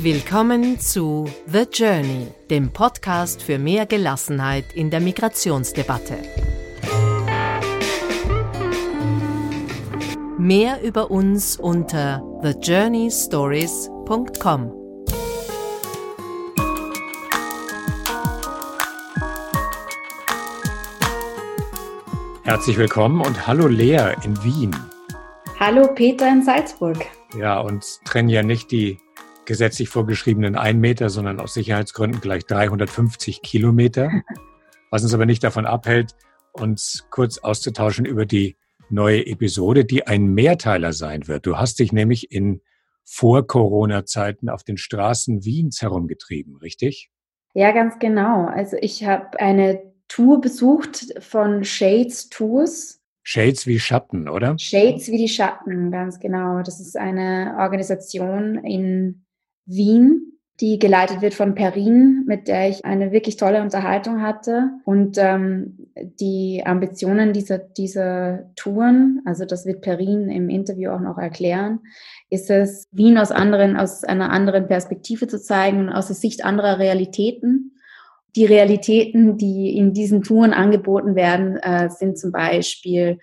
Willkommen zu The Journey, dem Podcast für mehr Gelassenheit in der Migrationsdebatte. Mehr über uns unter thejourneystories.com. Herzlich willkommen und hallo Lea in Wien. Hallo Peter in Salzburg. Ja, uns trennen ja nicht die gesetzlich vorgeschriebenen 1 Meter, sondern aus Sicherheitsgründen gleich 350 Kilometer. Was uns aber nicht davon abhält, uns kurz auszutauschen über die neue Episode, die ein Mehrteiler sein wird. Du hast dich nämlich in Vor-Corona-Zeiten auf den Straßen Wiens herumgetrieben, richtig? Ja, ganz genau. Also ich habe eine Tour besucht von Shades Tours. Shades wie Schatten, oder? Shades wie die Schatten, ganz genau. Das ist eine Organisation in Wien, die geleitet wird von Perin, mit der ich eine wirklich tolle Unterhaltung hatte. Und ähm, die Ambitionen dieser, dieser Touren, also das wird Perin im Interview auch noch erklären, ist es, Wien aus anderen, aus einer anderen Perspektive zu zeigen, aus der Sicht anderer Realitäten. Die Realitäten, die in diesen Touren angeboten werden, äh, sind zum Beispiel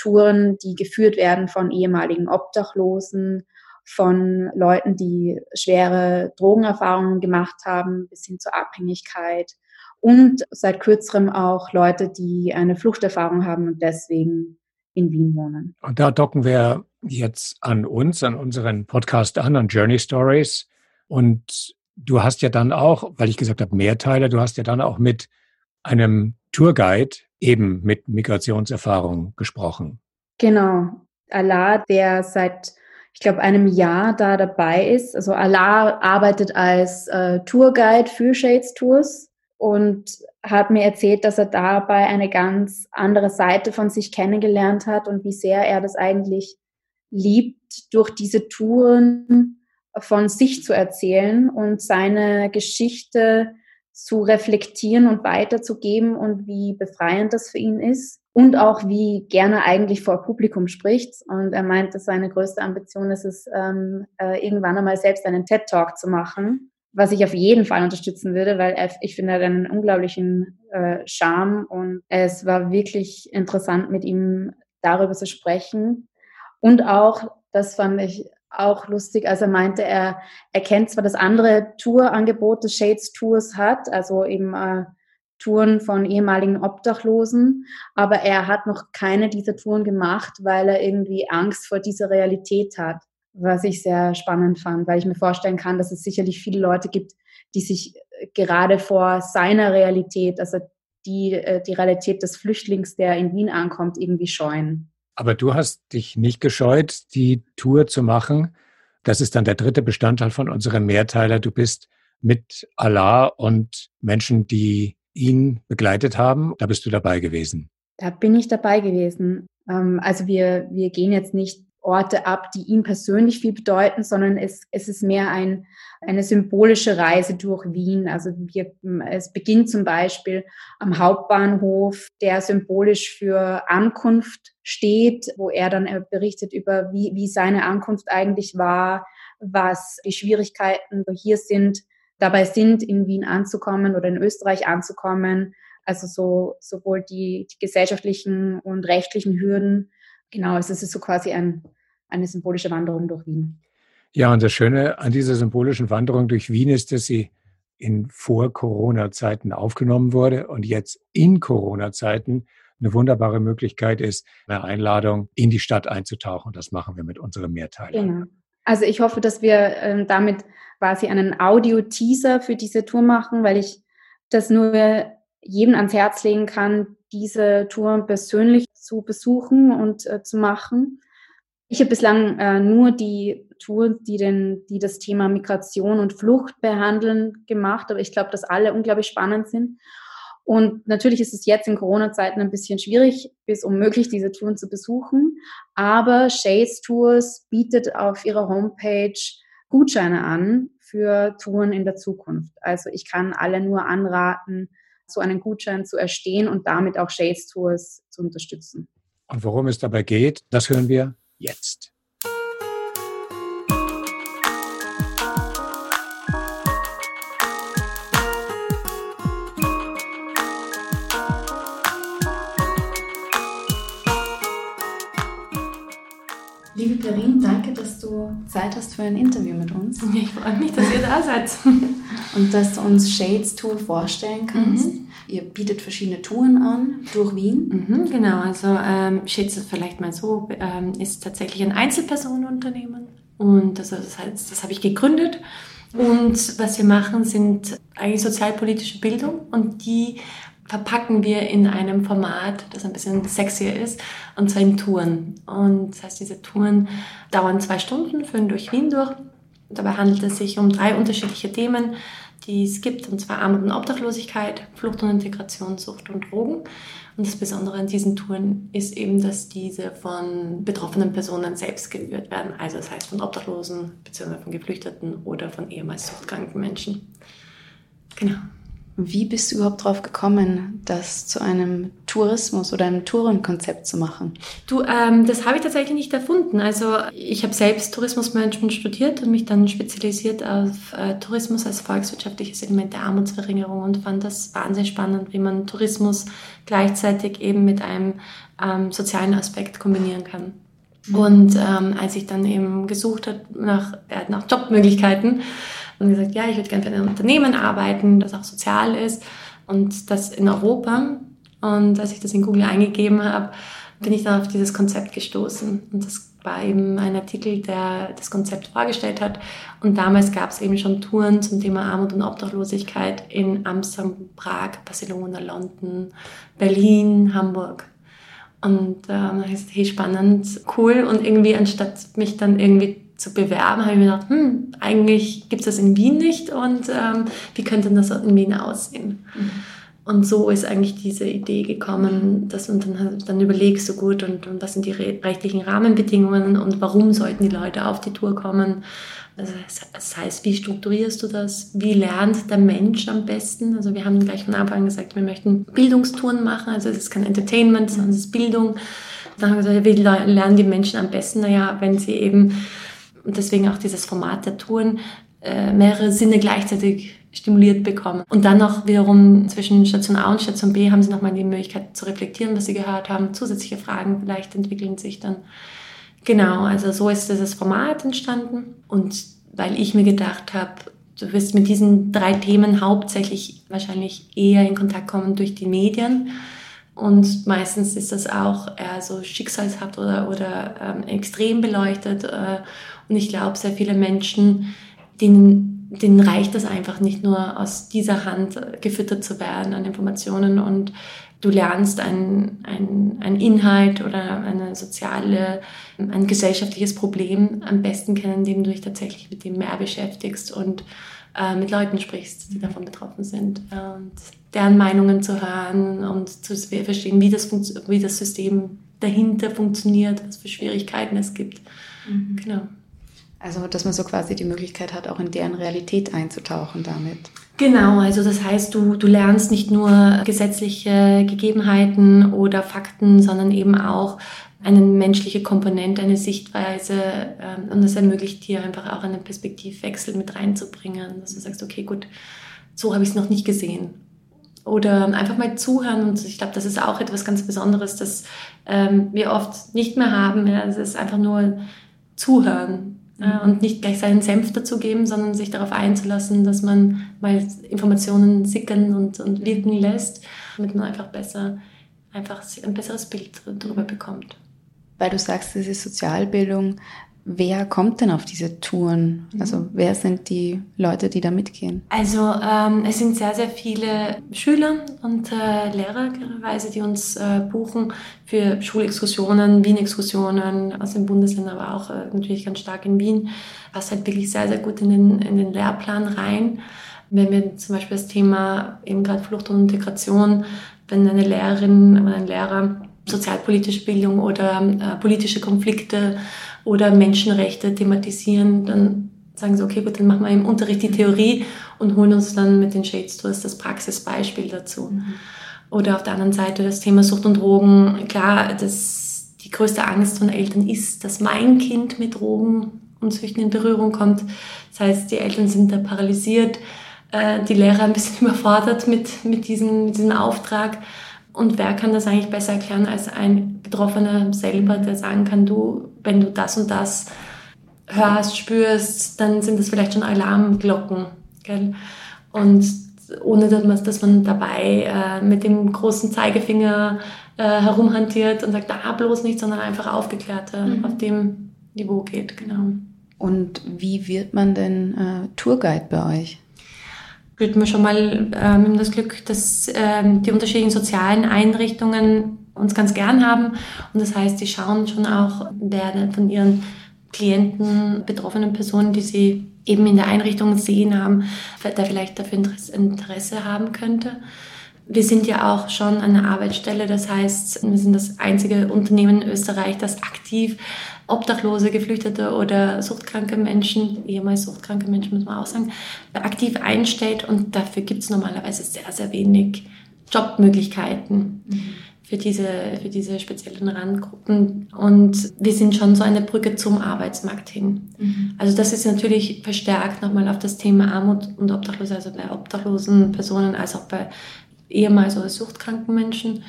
Touren, die geführt werden von ehemaligen Obdachlosen, von Leuten, die schwere Drogenerfahrungen gemacht haben, bis hin zur Abhängigkeit. Und seit kürzerem auch Leute, die eine Fluchterfahrung haben und deswegen in Wien wohnen. Und da docken wir jetzt an uns, an unseren Podcast an, an Journey Stories. Und du hast ja dann auch, weil ich gesagt habe, Mehrteile, du hast ja dann auch mit einem Tourguide eben mit Migrationserfahrung gesprochen. Genau. Allah, der seit ich glaube, einem Jahr da dabei ist. Also Allah arbeitet als äh, Tourguide für Shades Tours und hat mir erzählt, dass er dabei eine ganz andere Seite von sich kennengelernt hat und wie sehr er das eigentlich liebt, durch diese Touren von sich zu erzählen und seine Geschichte zu reflektieren und weiterzugeben und wie befreiend das für ihn ist und auch wie gerne eigentlich vor Publikum spricht. Und er meint, dass seine größte Ambition ist es, ähm, äh, irgendwann einmal selbst einen TED-Talk zu machen, was ich auf jeden Fall unterstützen würde, weil er, ich finde, er hat einen unglaublichen äh, Charme und es war wirklich interessant, mit ihm darüber zu sprechen. Und auch, das fand ich auch lustig, als er meinte, er, er kennt zwar das andere Tourangebot des Shades Tours hat, also eben äh, Touren von ehemaligen Obdachlosen, aber er hat noch keine dieser Touren gemacht, weil er irgendwie Angst vor dieser Realität hat, was ich sehr spannend fand, weil ich mir vorstellen kann, dass es sicherlich viele Leute gibt, die sich äh, gerade vor seiner Realität, also die, äh, die Realität des Flüchtlings, der in Wien ankommt, irgendwie scheuen. Aber du hast dich nicht gescheut, die Tour zu machen. Das ist dann der dritte Bestandteil von unserem Mehrteiler. Du bist mit Allah und Menschen, die ihn begleitet haben. Da bist du dabei gewesen. Da bin ich dabei gewesen. Ähm, also wir, wir gehen jetzt nicht Orte ab, die ihm persönlich viel bedeuten, sondern es, es ist mehr ein, eine symbolische Reise durch Wien. Also wir, es beginnt zum Beispiel am Hauptbahnhof, der symbolisch für Ankunft steht, wo er dann äh, berichtet über, wie, wie seine Ankunft eigentlich war, was die Schwierigkeiten hier sind, dabei sind, in Wien anzukommen oder in Österreich anzukommen. Also so sowohl die, die gesellschaftlichen und rechtlichen Hürden. Genau, also es ist so quasi ein, eine symbolische Wanderung durch Wien. Ja, und das Schöne an dieser symbolischen Wanderung durch Wien ist, dass sie in Vor-Corona-Zeiten aufgenommen wurde und jetzt in Corona-Zeiten eine wunderbare Möglichkeit ist, eine Einladung in die Stadt einzutauchen. Das machen wir mit unserem Mehrteil. Genau. Also ich hoffe, dass wir ähm, damit quasi einen Audio-Teaser für diese Tour machen, weil ich das nur jedem ans Herz legen kann, diese Tour persönlich zu besuchen und äh, zu machen. Ich habe bislang äh, nur die Tour, die, den, die das Thema Migration und Flucht behandeln, gemacht, aber ich glaube, dass alle unglaublich spannend sind. Und natürlich ist es jetzt in Corona-Zeiten ein bisschen schwierig bis unmöglich, diese Touren zu besuchen. Aber Shades Tours bietet auf ihrer Homepage Gutscheine an für Touren in der Zukunft. Also ich kann alle nur anraten, so einen Gutschein zu erstehen und damit auch Shades Tours zu unterstützen. Und worum es dabei geht, das hören wir jetzt. Danke, dass du Zeit hast für ein Interview mit uns. Ich freue mich, dass ihr da seid. Und dass du uns Shades Tour vorstellen kannst. Mhm. Ihr bietet verschiedene Touren an durch Wien. Mhm, genau, also ähm, Shades vielleicht mal so, ähm, ist tatsächlich ein Einzelpersonenunternehmen. Und das, das, heißt, das habe ich gegründet. Und was wir machen, sind eigentlich sozialpolitische Bildung und die verpacken wir in einem Format, das ein bisschen sexier ist, und zwar in Touren. Und das heißt, diese Touren dauern zwei Stunden, führen durch Wien durch. Dabei handelt es sich um drei unterschiedliche Themen, die es gibt, und zwar Armut und Obdachlosigkeit, Flucht und Integration, Sucht und Drogen. Und das Besondere an diesen Touren ist eben, dass diese von betroffenen Personen selbst geführt werden. Also das heißt von Obdachlosen, beziehungsweise von Geflüchteten oder von ehemals suchtkranken Menschen. Genau. Wie bist du überhaupt darauf gekommen, das zu einem Tourismus oder einem Tourenkonzept zu machen? Du, ähm, das habe ich tatsächlich nicht erfunden. Also ich habe selbst Tourismusmanagement studiert und mich dann spezialisiert auf äh, Tourismus als volkswirtschaftliches Element der Armutsverringerung und fand das wahnsinnig spannend, wie man Tourismus gleichzeitig eben mit einem ähm, sozialen Aspekt kombinieren kann. Mhm. Und ähm, als ich dann eben gesucht habe nach, äh, nach Jobmöglichkeiten, und gesagt, ja, ich würde gerne für ein Unternehmen arbeiten, das auch sozial ist und das in Europa. Und als ich das in Google eingegeben habe, bin ich dann auf dieses Konzept gestoßen. Und das war eben ein Artikel, der das Konzept vorgestellt hat. Und damals gab es eben schon Touren zum Thema Armut und Obdachlosigkeit in Amsterdam, Prag, Barcelona, London, Berlin, Hamburg. Und ähm, ich gesagt, hey, spannend, cool. Und irgendwie, anstatt mich dann irgendwie zu bewerben, habe ich mir gedacht, hm, eigentlich gibt es das in Wien nicht und ähm, wie könnte das in Wien aussehen? Mhm. Und so ist eigentlich diese Idee gekommen, dass und dann, dann überlegst du gut und, und was sind die rechtlichen Rahmenbedingungen und warum sollten die Leute auf die Tour kommen. Also das heißt, wie strukturierst du das? Wie lernt der Mensch am besten? Also wir haben gleich von Anfang an gesagt, wir möchten Bildungstouren machen. Also es ist kein Entertainment, sondern es ist Bildung. Dann haben wir gesagt, wie lernen die Menschen am besten? Naja, wenn sie eben und deswegen auch dieses Format der Touren, äh, mehrere Sinne gleichzeitig stimuliert bekommen. Und dann noch wiederum zwischen Station A und Station B haben sie nochmal die Möglichkeit zu reflektieren, was sie gehört haben. Zusätzliche Fragen vielleicht entwickeln sich dann. Genau, also so ist dieses Format entstanden. Und weil ich mir gedacht habe, du wirst mit diesen drei Themen hauptsächlich wahrscheinlich eher in Kontakt kommen durch die Medien. Und meistens ist das auch eher so schicksalshaft oder, oder ähm, extrem beleuchtet. Äh, und ich glaube, sehr viele Menschen, denen, denen reicht das einfach nicht nur aus dieser Hand gefüttert zu werden an Informationen und du lernst ein, ein, ein Inhalt oder eine soziale, ein gesellschaftliches Problem am besten kennen, indem du dich tatsächlich mit dem mehr beschäftigst und äh, mit Leuten sprichst, die davon betroffen sind und deren Meinungen zu hören und zu verstehen, wie das, wie das System dahinter funktioniert, was für Schwierigkeiten es gibt. Mhm. Genau. Also, dass man so quasi die Möglichkeit hat, auch in deren Realität einzutauchen damit. Genau, also das heißt, du, du lernst nicht nur gesetzliche Gegebenheiten oder Fakten, sondern eben auch eine menschliche Komponente, eine Sichtweise ähm, und das ermöglicht dir einfach auch einen Perspektivwechsel mit reinzubringen, dass du sagst, okay, gut, so habe ich es noch nicht gesehen. Oder einfach mal zuhören und ich glaube, das ist auch etwas ganz Besonderes, das ähm, wir oft nicht mehr haben. Es ist einfach nur zuhören und nicht gleich seinen Senf dazugeben, sondern sich darauf einzulassen, dass man mal Informationen sickern und, und wirken lässt, damit man einfach besser, einfach ein besseres Bild darüber bekommt. Weil du sagst, das ist Sozialbildung, Wer kommt denn auf diese Touren? Also mhm. wer sind die Leute, die da mitgehen? Also ähm, es sind sehr, sehr viele Schüler und äh, Lehrer, die uns äh, buchen für Schulexkursionen, Wien-Exkursionen aus dem Bundesland, aber auch äh, natürlich ganz stark in Wien. Passt halt wirklich sehr, sehr gut in den, in den Lehrplan rein. Wenn wir zum Beispiel das Thema eben gerade Flucht und Integration, wenn eine Lehrerin oder ein Lehrer sozialpolitische Bildung oder äh, politische Konflikte oder Menschenrechte thematisieren, dann sagen sie, okay, gut, dann machen wir im Unterricht die Theorie und holen uns dann mit den Shades Tours das Praxisbeispiel dazu. Mhm. Oder auf der anderen Seite das Thema Sucht und Drogen. Klar, das, die größte Angst von Eltern ist, dass mein Kind mit Drogen und Süchten in Berührung kommt. Das heißt, die Eltern sind da paralysiert, äh, die Lehrer ein bisschen überfordert mit, mit, diesem, mit diesem Auftrag. Und wer kann das eigentlich besser erklären als ein Betroffener selber, der sagen kann, du, wenn du das und das hörst, spürst, dann sind das vielleicht schon Alarmglocken. Gell? Und ohne dass man, dass man dabei äh, mit dem großen Zeigefinger äh, herumhantiert und sagt, ah, bloß nicht, sondern einfach aufgeklärt äh, mhm. auf dem Niveau geht, genau. Und wie wird man denn äh, Tourguide bei euch? Wir haben schon mal ähm, das Glück, dass ähm, die unterschiedlichen sozialen Einrichtungen uns ganz gern haben. Und das heißt, die schauen schon auch, wer von ihren Klienten, betroffenen Personen, die sie eben in der Einrichtung sehen haben, der vielleicht dafür Interesse haben könnte. Wir sind ja auch schon eine Arbeitsstelle, das heißt, wir sind das einzige Unternehmen in Österreich, das aktiv Obdachlose, Geflüchtete oder suchtkranke Menschen, ehemals suchtkranke Menschen muss man auch sagen, aktiv einstellt und dafür gibt es normalerweise sehr, sehr wenig Jobmöglichkeiten. Mhm für diese, für diese speziellen Randgruppen. Und wir sind schon so eine Brücke zum Arbeitsmarkt hin. Mhm. Also das ist natürlich verstärkt nochmal auf das Thema Armut und Obdachlose, also bei obdachlosen Personen als auch bei ehemals oder suchtkranken Menschen.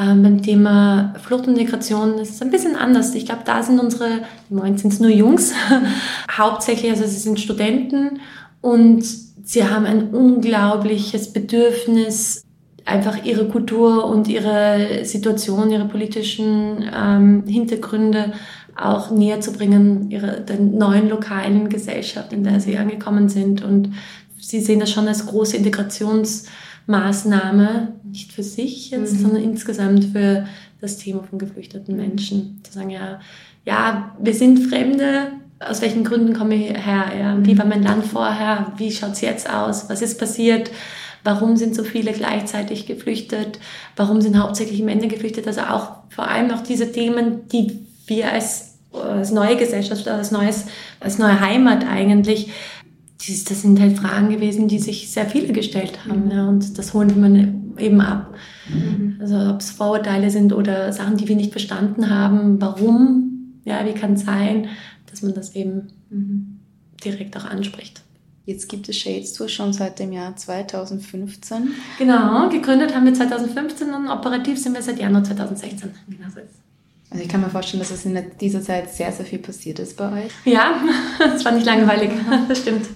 Ähm, beim Thema Flucht und Migration ist es ein bisschen anders. Ich glaube, da sind unsere, im Moment sind es nur Jungs, hauptsächlich, also sie sind Studenten und sie haben ein unglaubliches Bedürfnis, einfach ihre Kultur und ihre Situation, ihre politischen ähm, Hintergründe auch näher zu bringen, ihre, der neuen lokalen Gesellschaft, in der sie angekommen sind. Und sie sehen das schon als große Integrationsmaßnahme, nicht für sich jetzt, mhm. sondern insgesamt für das Thema von geflüchteten Menschen. Zu sagen, ja, ja, wir sind Fremde, aus welchen Gründen komme ich her? Ja? Wie war mein Land vorher? Wie schaut es jetzt aus? Was ist passiert? Warum sind so viele gleichzeitig geflüchtet? Warum sind hauptsächlich Männer geflüchtet? Also auch vor allem auch diese Themen, die wir als, als neue Gesellschaft, als, neues, als neue Heimat eigentlich, das sind halt Fragen gewesen, die sich sehr viele gestellt haben. Mhm. Ja, und das holen wir eben ab. Mhm. Also ob es Vorurteile sind oder Sachen, die wir nicht verstanden haben, warum, ja, wie kann es sein, dass man das eben mhm. direkt auch anspricht. Jetzt gibt es Shades Tour schon seit dem Jahr 2015. Genau, gegründet haben wir 2015 und operativ sind wir seit Januar 2016. Genau so ist also ich kann mir vorstellen, dass es in dieser Zeit sehr, sehr viel passiert ist bei euch. Ja, es war nicht langweilig, das stimmt.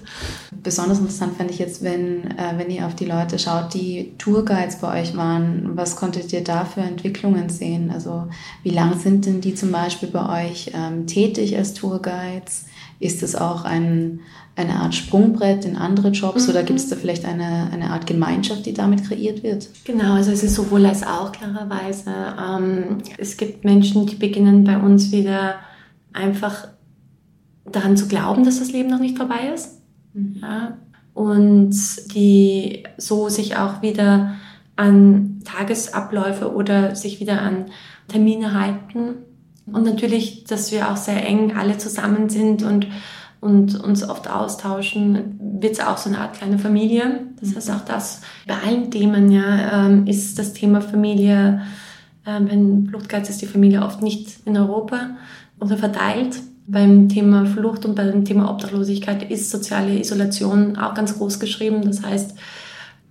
Besonders interessant fand ich jetzt, wenn, äh, wenn ihr auf die Leute schaut, die Tourguides bei euch waren. Was konntet ihr da für Entwicklungen sehen? Also wie lange sind denn die zum Beispiel bei euch ähm, tätig als Tourguides? Ist es auch ein, eine Art Sprungbrett in andere Jobs mhm. oder gibt es da vielleicht eine, eine Art Gemeinschaft, die damit kreiert wird? Genau, also es ist sowohl als auch klarerweise. Ähm, es gibt Menschen, die beginnen bei uns wieder einfach daran zu glauben, dass das Leben noch nicht vorbei ist. Mhm. Ja, und die so sich auch wieder an Tagesabläufe oder sich wieder an Termine halten. Und natürlich, dass wir auch sehr eng alle zusammen sind und und uns oft austauschen, wird es auch so eine Art kleine Familie. Das heißt auch das, bei allen Themen ja, ähm, ist das Thema Familie, ähm, wenn Fluchtgeiz ist die Familie oft nicht in Europa oder verteilt. Beim Thema Flucht und beim Thema Obdachlosigkeit ist soziale Isolation auch ganz groß geschrieben. Das heißt,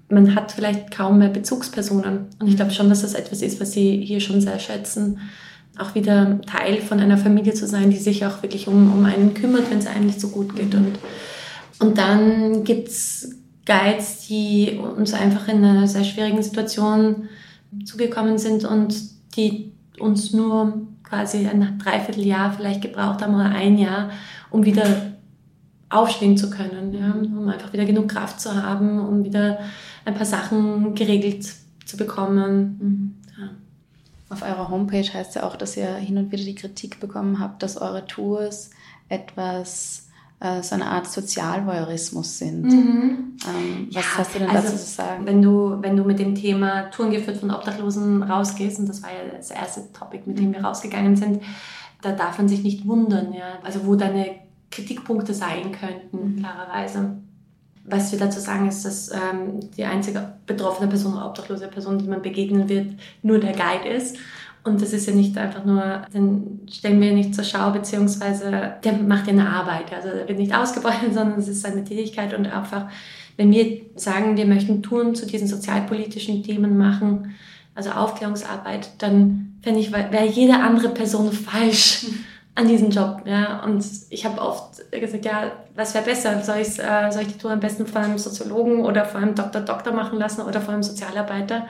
man hat vielleicht kaum mehr Bezugspersonen. Und ich glaube schon, dass das etwas ist, was Sie hier schon sehr schätzen auch wieder Teil von einer Familie zu sein, die sich auch wirklich um, um einen kümmert, wenn es einem nicht so gut geht. Und, und dann gibt's Guides, die uns einfach in einer sehr schwierigen Situation zugekommen sind und die uns nur quasi ein Dreivierteljahr vielleicht gebraucht haben oder ein Jahr, um wieder aufstehen zu können, ja, um einfach wieder genug Kraft zu haben, um wieder ein paar Sachen geregelt zu bekommen. Mhm. Auf eurer Homepage heißt ja auch, dass ihr hin und wieder die Kritik bekommen habt, dass eure Tours etwas äh, so eine Art Sozialvoyeurismus sind. Mhm. Ähm, was ja, hast du denn also, dazu zu sagen? Wenn du, wenn du mit dem Thema Touren geführt von Obdachlosen rausgehst, und das war ja das erste Topic, mit dem wir rausgegangen sind, da darf man sich nicht wundern, ja. Also wo deine Kritikpunkte sein könnten, mhm. klarerweise. Was wir dazu sagen, ist, dass ähm, die einzige betroffene Person oder obdachlose Person, die man begegnen wird, nur der Guide ist. Und das ist ja nicht einfach nur, den stellen wir nicht zur Schau, beziehungsweise der macht ja eine Arbeit. Also der wird nicht ausgebeutet, sondern es ist seine Tätigkeit und einfach, wenn wir sagen, wir möchten Touren zu diesen sozialpolitischen Themen machen, also Aufklärungsarbeit, dann fände ich, wäre jede andere Person falsch an diesen Job. Ja? Und ich habe oft gesagt, ja, was wäre besser? Soll, ich, äh, soll ich die Tour am besten von einem Soziologen oder von einem Doktor Doktor machen lassen oder von einem Sozialarbeiter?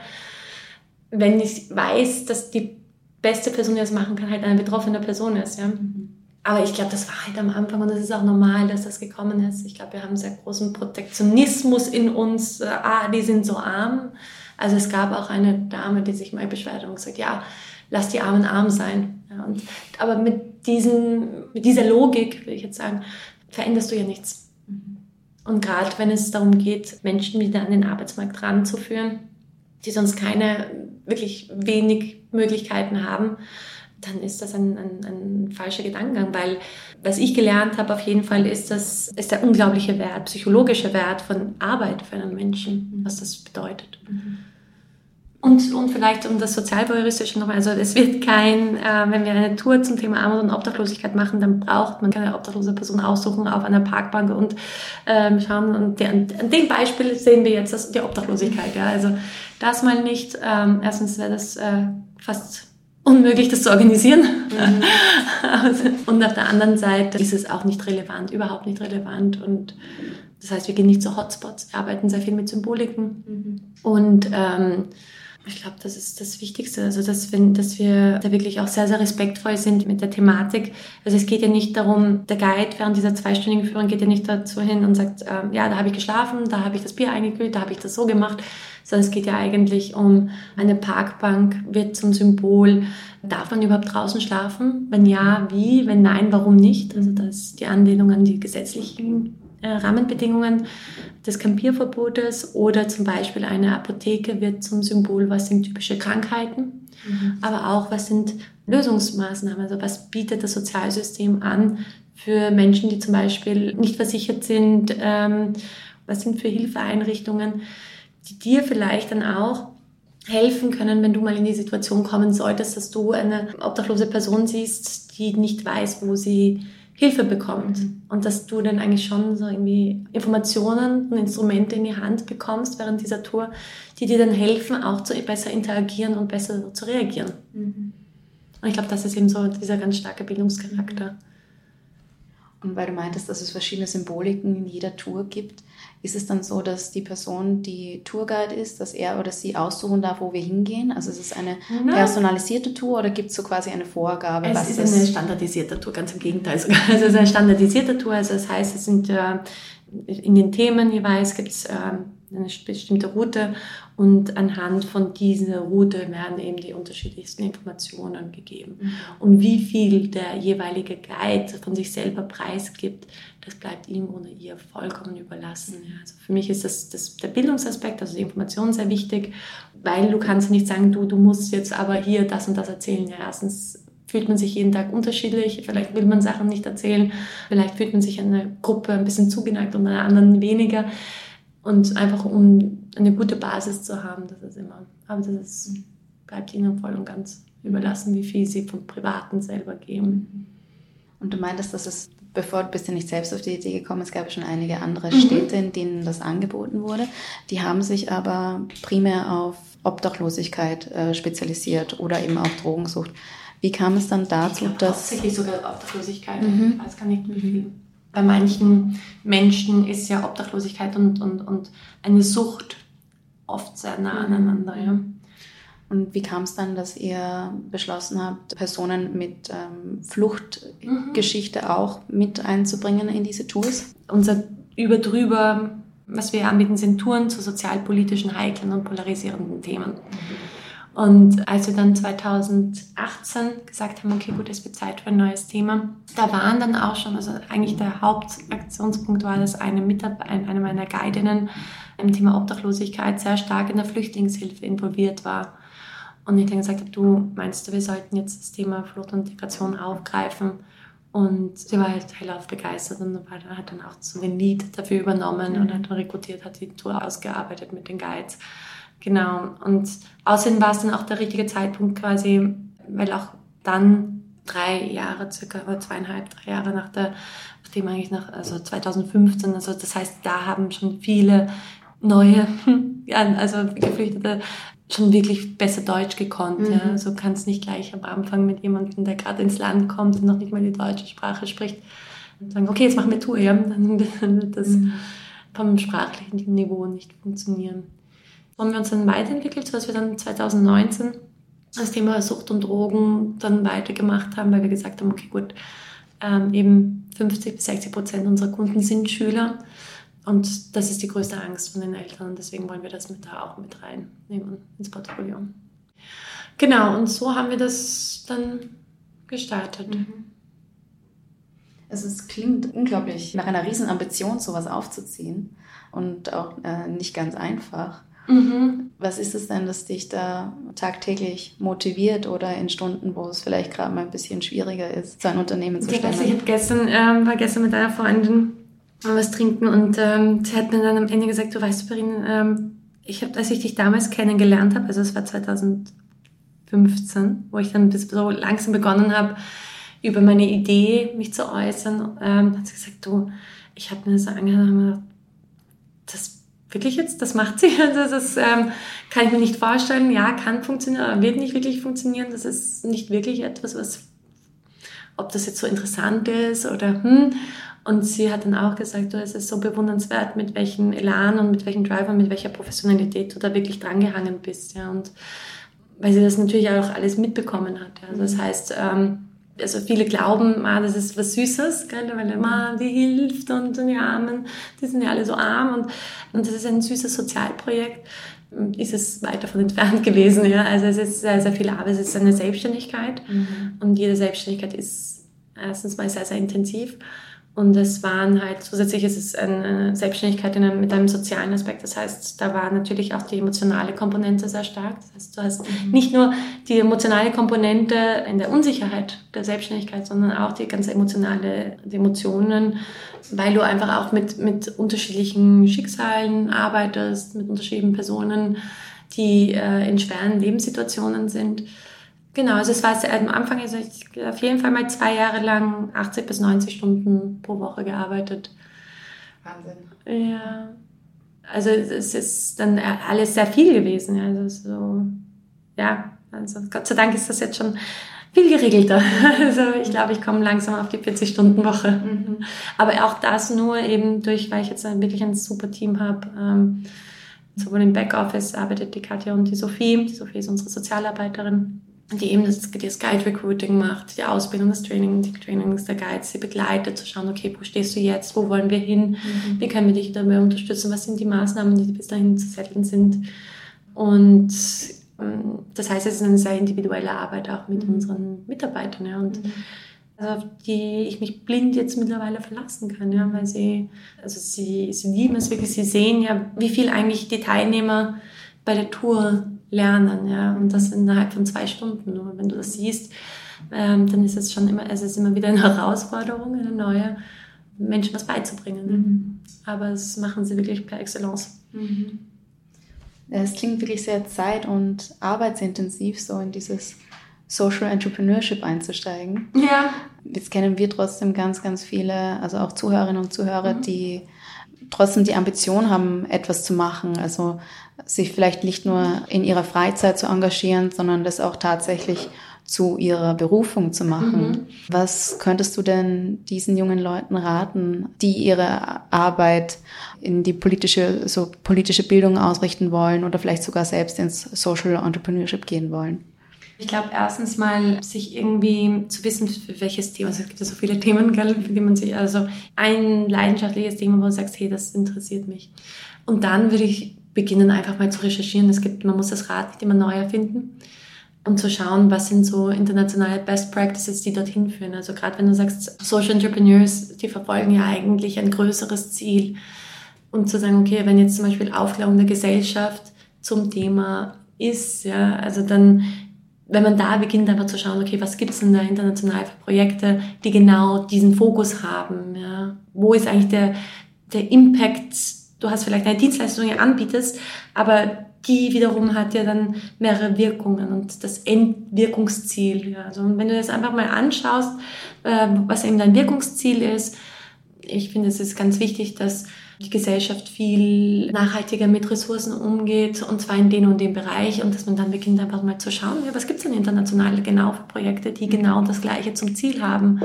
Wenn ich weiß, dass die beste Person, die das machen kann, halt eine betroffene Person ist. Ja? Mhm. Aber ich glaube, das war halt am Anfang und es ist auch normal, dass das gekommen ist. Ich glaube, wir haben einen sehr großen Protektionismus in uns. Äh, ah, die sind so arm. Also es gab auch eine Dame, die sich mal beschwert hat und gesagt, ja, lass die Armen arm sein. Ja, und, aber mit, diesen, mit dieser Logik, will ich jetzt sagen, veränderst du ja nichts. Mhm. Und gerade wenn es darum geht, Menschen wieder an den Arbeitsmarkt ranzuführen, die sonst keine wirklich wenig Möglichkeiten haben, dann ist das ein, ein, ein, falscher Gedankengang, weil was ich gelernt habe auf jeden Fall ist, das ist der unglaubliche Wert, psychologische Wert von Arbeit für einen Menschen, was das bedeutet. Mhm. Und, und vielleicht um das Sozialbürgeristische noch, also es wird kein, äh, wenn wir eine Tour zum Thema Armut und Obdachlosigkeit machen, dann braucht man keine obdachlose Person aussuchen auf einer Parkbank und ähm, schauen. Und der, an dem Beispiel sehen wir jetzt das, die Obdachlosigkeit. Ja. Also das mal nicht. Ähm, erstens wäre das äh, fast unmöglich, das zu organisieren. Mhm. und auf der anderen Seite ist es auch nicht relevant, überhaupt nicht relevant. Und das heißt, wir gehen nicht zu Hotspots, wir arbeiten sehr viel mit Symboliken. Mhm. Und ähm, ich glaube, das ist das Wichtigste, also dass, wenn, dass wir da wirklich auch sehr, sehr respektvoll sind mit der Thematik. Also es geht ja nicht darum, der Guide während dieser zweistündigen Führung geht ja nicht dazu hin und sagt, ähm, ja, da habe ich geschlafen, da habe ich das Bier eingekühlt, da habe ich das so gemacht, sondern es geht ja eigentlich um eine Parkbank wird zum Symbol. Darf man überhaupt draußen schlafen? Wenn ja, wie? Wenn nein, warum nicht? Also das ist die Anlehnung an die gesetzlichen Rahmenbedingungen des Campierverbotes oder zum Beispiel eine Apotheke wird zum Symbol, was sind typische Krankheiten, mhm. aber auch was sind Lösungsmaßnahmen, also was bietet das Sozialsystem an für Menschen, die zum Beispiel nicht versichert sind, ähm, was sind für Hilfeeinrichtungen, die dir vielleicht dann auch helfen können, wenn du mal in die Situation kommen solltest, dass du eine obdachlose Person siehst, die nicht weiß, wo sie Hilfe bekommt. Mhm. Und dass du dann eigentlich schon so irgendwie Informationen und Instrumente in die Hand bekommst während dieser Tour, die dir dann helfen, auch zu besser interagieren und besser zu reagieren. Mhm. Und ich glaube, das ist eben so dieser ganz starke Bildungscharakter. Und weil du meintest, dass es verschiedene Symboliken in jeder Tour gibt, ist es dann so, dass die Person, die Tourguide ist, dass er oder sie aussuchen darf, wo wir hingehen? Also ist es eine Nein. personalisierte Tour oder gibt es so quasi eine Vorgabe? Es ist eine standardisierte Tour, ganz im Gegenteil. Also es ist eine standardisierte Tour, also das heißt, es sind äh, in den Themen jeweils gibt es äh, eine bestimmte Route und anhand von dieser Route werden eben die unterschiedlichsten Informationen gegeben. Mhm. Und wie viel der jeweilige Guide von sich selber preisgibt, das bleibt ihm oder ihr vollkommen überlassen. Ja, also für mich ist das, das, der Bildungsaspekt, also die Information sehr wichtig, weil du kannst nicht sagen, du, du musst jetzt aber hier das und das erzählen. Ja, erstens fühlt man sich jeden Tag unterschiedlich, vielleicht will man Sachen nicht erzählen, vielleicht fühlt man sich einer Gruppe ein bisschen zugeneigt und einer anderen weniger. Und einfach um eine gute Basis zu haben, das ist immer, aber das ist, bleibt ihnen voll und ganz überlassen, wie viel sie vom Privaten selber geben. Und du meintest, dass es, bevor du bist ja nicht selbst auf die Idee gekommen, es gab schon einige andere mhm. Städte, in denen das angeboten wurde. Die haben sich aber primär auf Obdachlosigkeit äh, spezialisiert oder eben auch Drogensucht. Wie kam es dann dazu, ich dass... Hauptsächlich sogar Obdachlosigkeit. Mhm. Ich weiß gar nicht, viel bei manchen Menschen ist ja Obdachlosigkeit und, und, und eine Sucht oft sehr nah mhm. aneinander. Ja. Und wie kam es dann, dass ihr beschlossen habt, Personen mit ähm, Fluchtgeschichte mhm. auch mit einzubringen in diese Tours? Unser Überdrüber, was wir anbieten, sind Touren zu sozialpolitischen, heiklen und polarisierenden Themen. Mhm. Und als wir dann 2018 gesagt haben, okay, gut, es wird Zeit für ein neues Thema, da waren dann auch schon, also eigentlich der Hauptaktionspunkt war, dass eine, Mitarbeiter, eine meiner Guidinnen im Thema Obdachlosigkeit sehr stark in der Flüchtlingshilfe involviert war. Und ich dann gesagt habe, du meinst du, wir sollten jetzt das Thema Flucht und Integration aufgreifen? Und sie war halt hellauf begeistert und hat dann auch so ein Lied dafür übernommen und hat dann rekrutiert, hat die Tour ausgearbeitet mit den Guides. Genau. Und außerdem war es dann auch der richtige Zeitpunkt quasi, weil auch dann drei Jahre, circa oder zweieinhalb, drei Jahre nach der, nachdem eigentlich nach, also 2015, also das heißt, da haben schon viele neue, ja, also Geflüchtete schon wirklich besser Deutsch gekonnt. Mhm. Ja. So kannst nicht gleich am Anfang mit jemandem, der gerade ins Land kommt und noch nicht mal die deutsche Sprache spricht, und sagen, okay, jetzt machen wir Tour. Ja. Dann wird das Mhm. vom sprachlichen Niveau nicht funktionieren. Haben wir uns dann weiterentwickelt, sodass wir dann 2019 das Thema Sucht und Drogen dann weitergemacht haben, weil wir gesagt haben, okay, gut, ähm, eben 50 bis 60 Prozent unserer Kunden sind Schüler und das ist die größte Angst von den Eltern und deswegen wollen wir das mit da auch mit reinnehmen ins Portfolio. Genau, und so haben wir das dann gestartet. Also es klingt unglaublich nach einer riesen Ambition, sowas aufzuziehen und auch äh, nicht ganz einfach. Mhm. Was ist es denn, das dich da tagtäglich motiviert oder in Stunden, wo es vielleicht gerade mal ein bisschen schwieriger ist, so ein Unternehmen zu Ich weiß, ich stemmen? hab gestern, ähm, war gestern mit einer Freundin was trinken und ähm, sie hat mir dann am Ende gesagt, du weißt, Berin, ähm, ich habe, als ich dich damals kennengelernt habe, also es war 2015, wo ich dann bis so langsam begonnen habe, über meine Idee mich zu äußern, ähm, hat sie gesagt, du, ich habe mir das angehört und gedacht, das wirklich jetzt, das macht sie, also das ähm, kann ich mir nicht vorstellen, ja, kann funktionieren, aber wird nicht wirklich funktionieren, das ist nicht wirklich etwas, was ob das jetzt so interessant ist oder hm. Und sie hat dann auch gesagt, du, es ist so bewundernswert, mit welchem Elan und mit welchem Drive und mit welcher Professionalität du da wirklich drangehangen bist. Ja. Und weil sie das natürlich auch alles mitbekommen hat. Ja. Also das heißt, ähm, also viele glauben, ah, das ist was Süßes, gell, weil immer die hilft und die Armen, die sind ja alle so arm und, und das ist ein süßes Sozialprojekt ist es weit davon entfernt gewesen. Ja? Also es ist sehr, sehr viel Arbeit, es ist eine Selbstständigkeit und jede Selbstständigkeit ist erstens mal sehr, sehr intensiv und es waren halt, zusätzlich ist es eine Selbstständigkeit in einem, mit einem sozialen Aspekt. Das heißt, da war natürlich auch die emotionale Komponente sehr stark. Das heißt, du hast nicht nur die emotionale Komponente in der Unsicherheit der Selbstständigkeit, sondern auch die ganz emotionale, die Emotionen, weil du einfach auch mit, mit unterschiedlichen Schicksalen arbeitest, mit unterschiedlichen Personen, die äh, in schweren Lebenssituationen sind. Genau, also es war am Anfang, also ich auf jeden Fall mal zwei Jahre lang 80 bis 90 Stunden pro Woche gearbeitet. Wahnsinn. Ja, also es ist dann alles sehr viel gewesen. ja, Also so, ja, also Gott sei Dank ist das jetzt schon viel geregelter. Also ich glaube, ich komme langsam auf die 40-Stunden-Woche. Mhm. Aber auch das nur eben durch, weil ich jetzt wirklich ein super Team habe. Ähm, sowohl im Backoffice arbeitet die Katja und die Sophie. Die Sophie ist unsere Sozialarbeiterin, die eben das, das Guide Recruiting macht, die Ausbildung, das Training, die Trainings der Guides, sie begleitet, zu schauen, okay, wo stehst du jetzt, wo wollen wir hin, Mhm. wie können wir dich dabei unterstützen, was sind die Maßnahmen, die bis dahin zu setteln sind. Und ähm, das heißt, es ist eine sehr individuelle Arbeit auch mit Mhm. unseren Mitarbeitern. Ja, und Mhm. also auf die ich mich blind jetzt mittlerweile verlassen kann, ja, weil sie, also sie, sie lieben es wirklich, sie sehen ja, wie viel eigentlich die Teilnehmer bei der Tour lernen, ja, und das innerhalb von zwei Stunden. Nur wenn du das siehst, ähm, dann ist es schon immer, es ist immer wieder eine Herausforderung, eine neue, Menschen was beizubringen. Mhm. Aber das machen sie wirklich per Excellence. Mhm. Es klingt wirklich sehr zeit- und arbeitsintensiv, so in dieses Social Entrepreneurship einzusteigen. Ja. Jetzt kennen wir trotzdem ganz, ganz viele, also auch Zuhörerinnen und Zuhörer, Mhm. die trotzdem die Ambition haben, etwas zu machen. Also sich vielleicht nicht nur in ihrer Freizeit zu engagieren, sondern das auch tatsächlich zu ihrer Berufung zu machen. Mhm. Was könntest du denn diesen jungen Leuten raten, die ihre Arbeit in die politische, so politische Bildung ausrichten wollen oder vielleicht sogar selbst ins Social Entrepreneurship gehen wollen? Ich glaube, erstens mal sich irgendwie zu wissen, für welches Thema, also es gibt ja so viele Themen, gell, für die man sich, also ein leidenschaftliches Thema, wo du sagst, hey, das interessiert mich. Und dann würde ich beginnen, einfach mal zu recherchieren. Es gibt, man muss das Rad nicht immer neu erfinden und zu schauen, was sind so internationale Best Practices, die dorthin führen. Also gerade wenn du sagst, Social Entrepreneurs, die verfolgen ja eigentlich ein größeres Ziel. Und zu sagen, okay, wenn jetzt zum Beispiel Aufklärung der Gesellschaft zum Thema ist, ja, also dann wenn man da beginnt, einfach zu schauen, okay, was gibt's denn da international für Projekte, die genau diesen Fokus haben, ja? Wo ist eigentlich der, der Impact? Du hast vielleicht eine Dienstleistung, die anbietest, aber die wiederum hat ja dann mehrere Wirkungen und das Endwirkungsziel. Ja. Also wenn du das einfach mal anschaust, äh, was eben dein Wirkungsziel ist, ich finde, es ist ganz wichtig, dass die Gesellschaft viel nachhaltiger mit Ressourcen umgeht und zwar in den und dem Bereich und dass man dann beginnt einfach mal zu schauen, ja, was gibt es denn international genau für Projekte, die genau das Gleiche zum Ziel haben.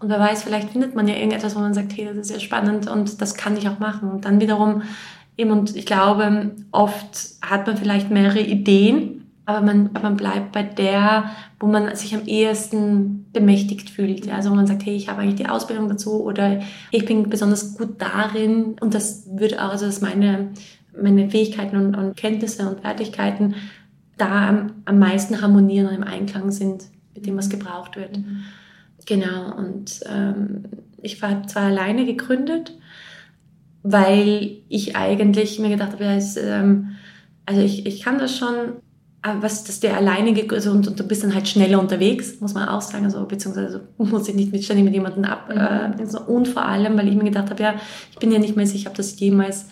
Und wer weiß, vielleicht findet man ja irgendetwas, wo man sagt, hey, das ist ja spannend und das kann ich auch machen. Und dann wiederum eben, und ich glaube, oft hat man vielleicht mehrere Ideen, aber man, man bleibt bei der, wo man sich am ehesten bemächtigt fühlt. Also wo man sagt, hey, ich habe eigentlich die Ausbildung dazu oder ich bin besonders gut darin und das wird auch, also dass meine, meine Fähigkeiten und, und Kenntnisse und Fertigkeiten da am, am meisten harmonieren und im Einklang sind mit dem, was gebraucht wird. Mhm. Genau, und ähm, ich war zwar alleine gegründet, weil ich eigentlich mir gedacht habe, ja, es, ähm, also ich, ich kann das schon, aber was, dass der alleine, also und, und, du bist dann halt schneller unterwegs, muss man auch sagen, also beziehungsweise muss ich nicht mit, ständig mit jemandem ab. Mhm. Äh, und vor allem, weil ich mir gedacht habe, ja, ich bin ja nicht mehr sicher, ob das jemals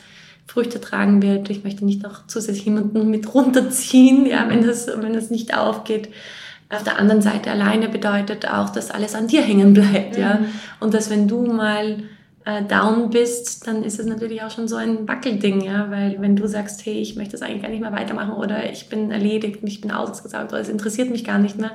Früchte tragen wird. Ich möchte nicht auch zusätzlich jemanden mit runterziehen, ja, wenn das, wenn das nicht aufgeht. Auf der anderen Seite alleine bedeutet auch, dass alles an dir hängen bleibt, mhm. ja. Und dass wenn du mal äh, down bist, dann ist es natürlich auch schon so ein Wackelding, ja, weil wenn du sagst, hey, ich möchte das eigentlich gar nicht mehr weitermachen oder ich bin erledigt und ich bin ausgesaugt oder es interessiert mich gar nicht mehr,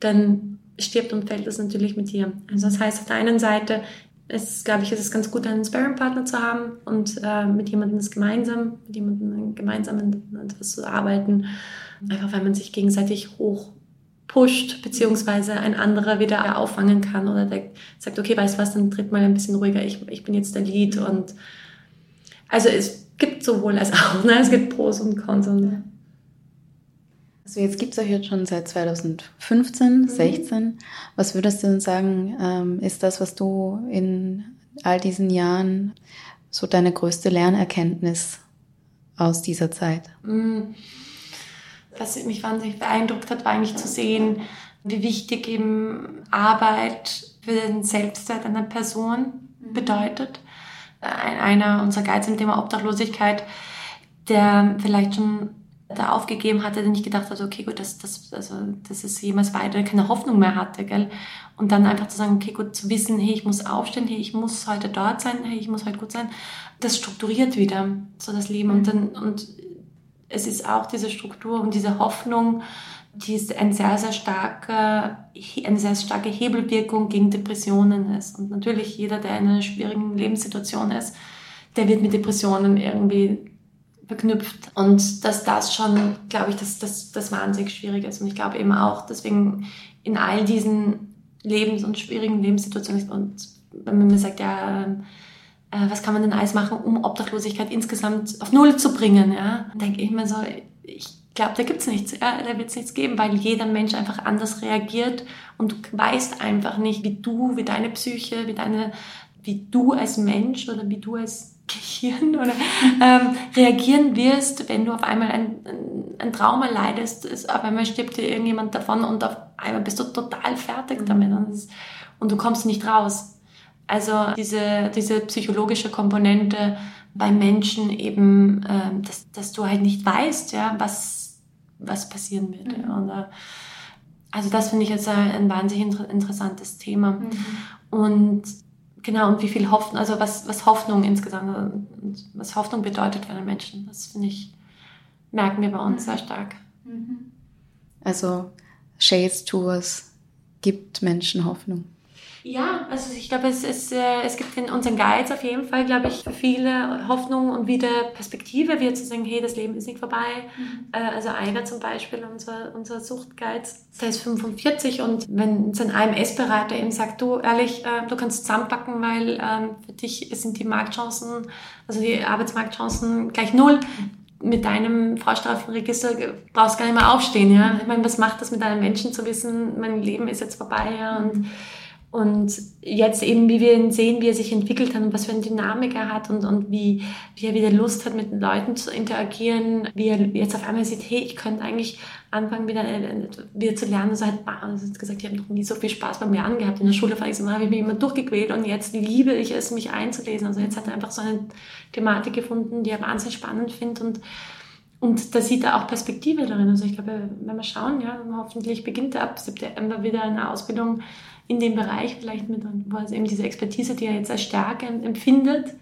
dann stirbt und fällt das natürlich mit dir. Also das heißt, auf der einen Seite ist, glaube ich, ist es ganz gut, einen Sparring-Partner zu haben und äh, mit jemandem das gemeinsam, mit jemandem gemeinsam etwas zu arbeiten, einfach weil man sich gegenseitig hoch pusht, beziehungsweise ein anderer wieder auffangen kann oder der sagt, okay, weißt du was, dann tritt mal ein bisschen ruhiger, ich, ich bin jetzt der Lead und also es gibt sowohl als auch, ne? es gibt Pros und Cons. Und, also jetzt gibt es euch jetzt schon seit 2015, mhm. 16. Was würdest du denn sagen, ähm, ist das, was du in all diesen Jahren so deine größte Lernerkenntnis aus dieser Zeit? Mhm was mich wahnsinnig beeindruckt hat, war eigentlich zu sehen, wie wichtig eben Arbeit für den Selbstwert einer Person mhm. bedeutet. Einer unserer Guides im Thema Obdachlosigkeit, der vielleicht schon da aufgegeben hatte, der nicht gedacht hat, okay, gut, dass, dass, also, dass es jemals weiter keine Hoffnung mehr hatte, gell? Und dann einfach zu sagen, okay, gut, zu wissen, hey, ich muss aufstehen, hey, ich muss heute dort sein, hey, ich muss heute gut sein, das strukturiert wieder so das Leben. Und dann, und es ist auch diese Struktur und diese Hoffnung, die ist ein sehr, sehr starke, eine sehr starke Hebelwirkung gegen Depressionen ist. Und natürlich jeder, der in einer schwierigen Lebenssituation ist, der wird mit Depressionen irgendwie verknüpft. Und dass das schon, glaube ich, dass das, das wahnsinnig schwierig ist. Und ich glaube eben auch, deswegen in all diesen Lebens- und schwierigen Lebenssituationen, und wenn man mir sagt, ja, äh, was kann man denn alles machen, um Obdachlosigkeit insgesamt auf Null zu bringen, ja, denke ich mir so, ich glaube, da gibt's nichts, ja, da wird's nichts geben, weil jeder Mensch einfach anders reagiert und du weißt einfach nicht, wie du, wie deine Psyche, wie deine, wie du als Mensch oder wie du als Gehirn oder ähm, reagieren wirst, wenn du auf einmal ein, ein, Trauma leidest, ist, auf einmal stirbt dir irgendjemand davon und auf einmal bist du total fertig damit und, das, und du kommst nicht raus. Also diese, diese psychologische Komponente bei Menschen eben, äh, dass, dass du halt nicht weißt, ja, was, was passieren wird. Mhm. Ja. Und, äh, also das finde ich jetzt ein wahnsinnig inter interessantes Thema. Mhm. Und genau, und wie viel Hoffnung, also was, was Hoffnung insgesamt, was Hoffnung bedeutet für einen Menschen, das finde ich, merken wir bei uns mhm. sehr stark. Mhm. Also Shades Tours gibt Menschen Hoffnung. Ja, also ich glaube, es, es, äh, es gibt in unseren Guides auf jeden Fall, glaube ich, viele Hoffnung und wieder Perspektive, wie zu sagen, hey, das Leben ist nicht vorbei. Mhm. Äh, also einer zum Beispiel, unser, unser Suchtguide, der ist 45 und wenn sein AMS-Berater ihm sagt, du, ehrlich, äh, du kannst zusammenpacken, weil ähm, für dich sind die Marktchancen, also die Arbeitsmarktchancen gleich null, mit deinem Vorstrafenregister brauchst du gar nicht mehr aufstehen, ja. Ich meine, was macht das mit einem Menschen zu wissen, mein Leben ist jetzt vorbei, ja, und und jetzt eben, wie wir ihn sehen, wie er sich entwickelt hat und was für eine Dynamik er hat und, und wie, wie er wieder Lust hat, mit den Leuten zu interagieren, wie er jetzt auf einmal sieht, hey, ich könnte eigentlich anfangen, wieder, äh, wieder zu lernen. So halt, also hat gesagt, ich habe noch nie so viel Spaß beim Lernen gehabt. In der Schule habe ich mich immer durchgequält und jetzt liebe ich es, mich einzulesen. Also jetzt hat er einfach so eine Thematik gefunden, die er wahnsinnig spannend findet und und da sieht er auch Perspektive darin. Also ich glaube, wenn wir schauen, ja, hoffentlich beginnt er ab September wieder eine Ausbildung in dem Bereich vielleicht mit, wo er eben diese Expertise, die er jetzt als Stärke empfindet,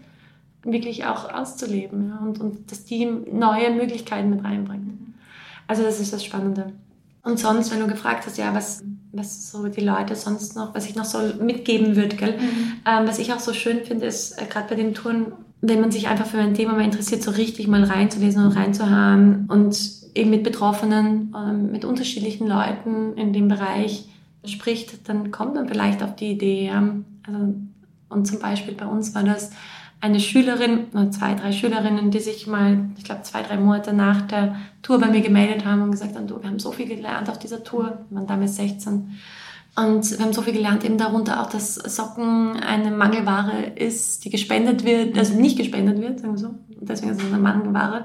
wirklich auch auszuleben ja, und, und dass die neue Möglichkeiten mit reinbringen. Also das ist das Spannende. Und sonst, wenn du gefragt hast, ja, was, was so die Leute sonst noch, was ich noch so mitgeben würde, gell? Mhm. Ähm, was ich auch so schön finde, ist äh, gerade bei den Touren, wenn man sich einfach für ein Thema mal interessiert, so richtig mal reinzulesen und reinzuhören und eben mit Betroffenen, ähm, mit unterschiedlichen Leuten in dem Bereich spricht, dann kommt man vielleicht auf die Idee. Ja? Also, und zum Beispiel bei uns war das eine Schülerin, zwei, drei Schülerinnen, die sich mal, ich glaube, zwei, drei Monate nach der Tour bei mir gemeldet haben und gesagt haben, du, wir haben so viel gelernt auf dieser Tour, wir waren damals 16. Und wir haben so viel gelernt, eben darunter auch, dass Socken eine Mangelware ist, die gespendet wird, also nicht gespendet wird, sagen wir so. Deswegen ist es eine Mangelware.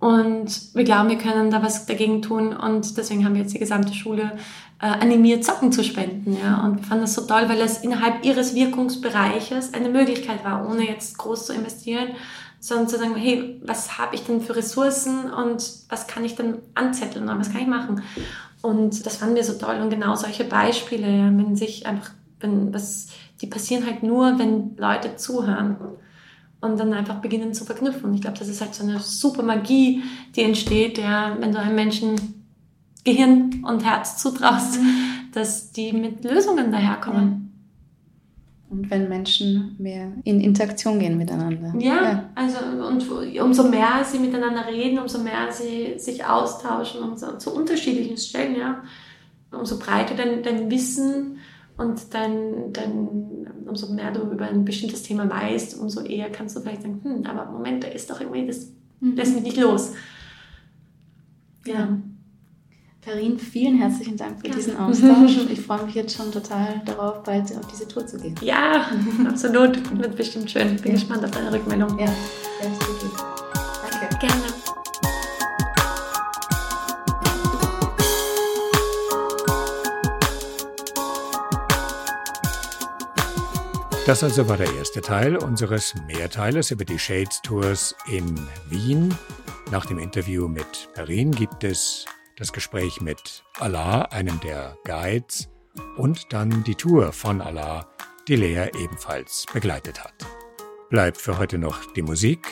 Und wir glauben, wir können da was dagegen tun. Und deswegen haben wir jetzt die gesamte Schule äh, animiert, Socken zu spenden. Ja? Und fanden das so toll, weil es innerhalb ihres Wirkungsbereiches eine Möglichkeit war, ohne jetzt groß zu investieren, sondern zu sagen, hey, was habe ich denn für Ressourcen und was kann ich denn anzetteln und was kann ich machen? Und das fanden wir so toll. Und genau solche Beispiele, ja, wenn sich einfach, wenn was, die passieren halt nur, wenn Leute zuhören und dann einfach beginnen zu verknüpfen. Ich glaube, das ist halt so eine super Magie, die entsteht, ja, wenn du einem Menschen Gehirn und Herz zutraust, mhm. dass die mit Lösungen daherkommen. Und wenn Menschen mehr in Interaktion gehen miteinander. Ja, ja, also und umso mehr sie miteinander reden, umso mehr sie sich austauschen, umso zu unterschiedlichen Stellen, ja, umso breiter dein, dein Wissen und dein, dein, umso mehr du über ein bestimmtes Thema weißt, umso eher kannst du vielleicht sagen, hm, aber Moment, da ist doch irgendwie, das mhm. lässt mich nicht los. Ja. Karin, vielen herzlichen Dank für diesen Austausch. Ich freue mich jetzt schon total darauf, bald auf diese Tour zu gehen. Ja, absolut. Wird bestimmt schön. Bin ja. gespannt auf deine Rückmeldung. Ja, Danke. Gerne. Das also war der erste Teil unseres Mehrteiles über die Shades Tours in Wien. Nach dem Interview mit Perrin gibt es das Gespräch mit Allah, einem der Guides, und dann die Tour von Allah, die Lea ebenfalls begleitet hat. Bleibt für heute noch die Musik.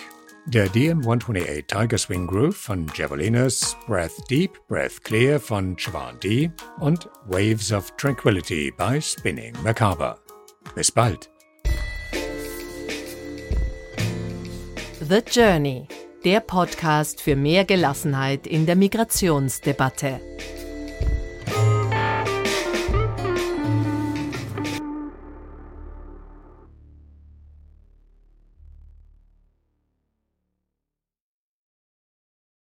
Der DM128 Tiger Swing Groove von Javelinas, Breath Deep, Breath Clear von Chwan D und Waves of Tranquility by Spinning Macabre. Bis bald! The Journey der Podcast für mehr Gelassenheit in der Migrationsdebatte.